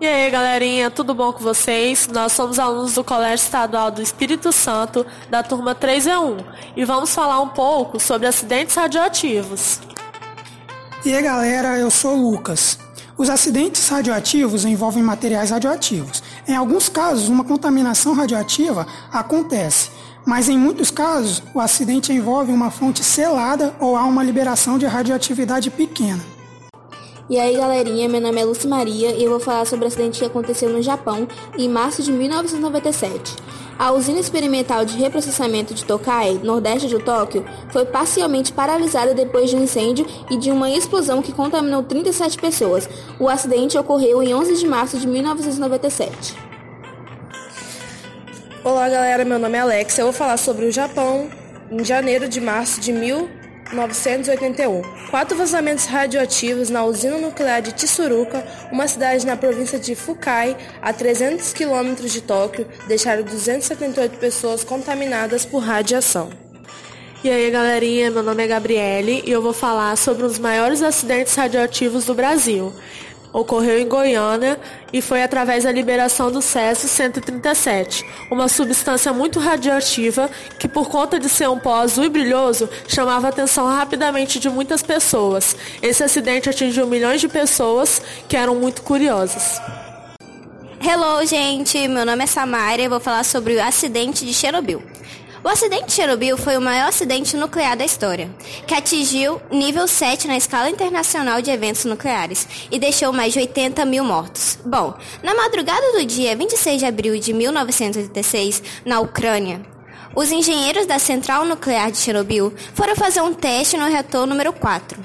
E aí, galerinha, tudo bom com vocês? Nós somos alunos do Colégio Estadual do Espírito Santo, da turma 3E1, e vamos falar um pouco sobre acidentes radioativos. E aí, galera, eu sou o Lucas. Os acidentes radioativos envolvem materiais radioativos. Em alguns casos, uma contaminação radioativa acontece, mas em muitos casos, o acidente envolve uma fonte selada ou há uma liberação de radioatividade pequena. E aí, galerinha, meu nome é Lucy Maria e eu vou falar sobre o acidente que aconteceu no Japão em março de 1997. A usina experimental de reprocessamento de Tokai, nordeste de Tóquio, foi parcialmente paralisada depois de um incêndio e de uma explosão que contaminou 37 pessoas. O acidente ocorreu em 11 de março de 1997. Olá, galera. Meu nome é Alex. Eu vou falar sobre o Japão em janeiro de março de 1997. 1981. Quatro vazamentos radioativos na usina nuclear de Tsuruka, uma cidade na província de Fukai, a 300 quilômetros de Tóquio, deixaram 278 pessoas contaminadas por radiação. E aí, galerinha, meu nome é Gabriele e eu vou falar sobre os maiores acidentes radioativos do Brasil ocorreu em Goiânia e foi através da liberação do Césio-137, uma substância muito radioativa que, por conta de ser um pó azul e brilhoso, chamava a atenção rapidamente de muitas pessoas. Esse acidente atingiu milhões de pessoas que eram muito curiosas. Hello, gente! Meu nome é Samara e vou falar sobre o acidente de Chernobyl. O acidente de Chernobyl foi o maior acidente nuclear da história, que atingiu nível 7 na escala internacional de eventos nucleares e deixou mais de 80 mil mortos. Bom, na madrugada do dia 26 de abril de 1986, na Ucrânia, os engenheiros da central nuclear de Chernobyl foram fazer um teste no reator número 4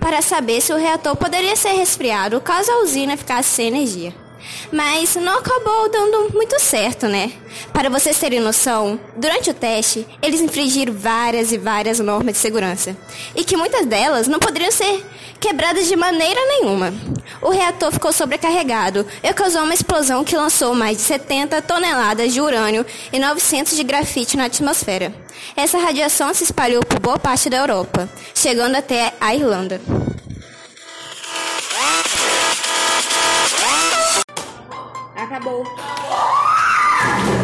para saber se o reator poderia ser resfriado caso a usina ficasse sem energia. Mas não acabou dando muito certo, né? Para vocês terem noção, durante o teste, eles infringiram várias e várias normas de segurança. E que muitas delas não poderiam ser quebradas de maneira nenhuma. O reator ficou sobrecarregado e causou uma explosão que lançou mais de 70 toneladas de urânio e 900 de grafite na atmosfera. Essa radiação se espalhou por boa parte da Europa, chegando até a Irlanda. acabou.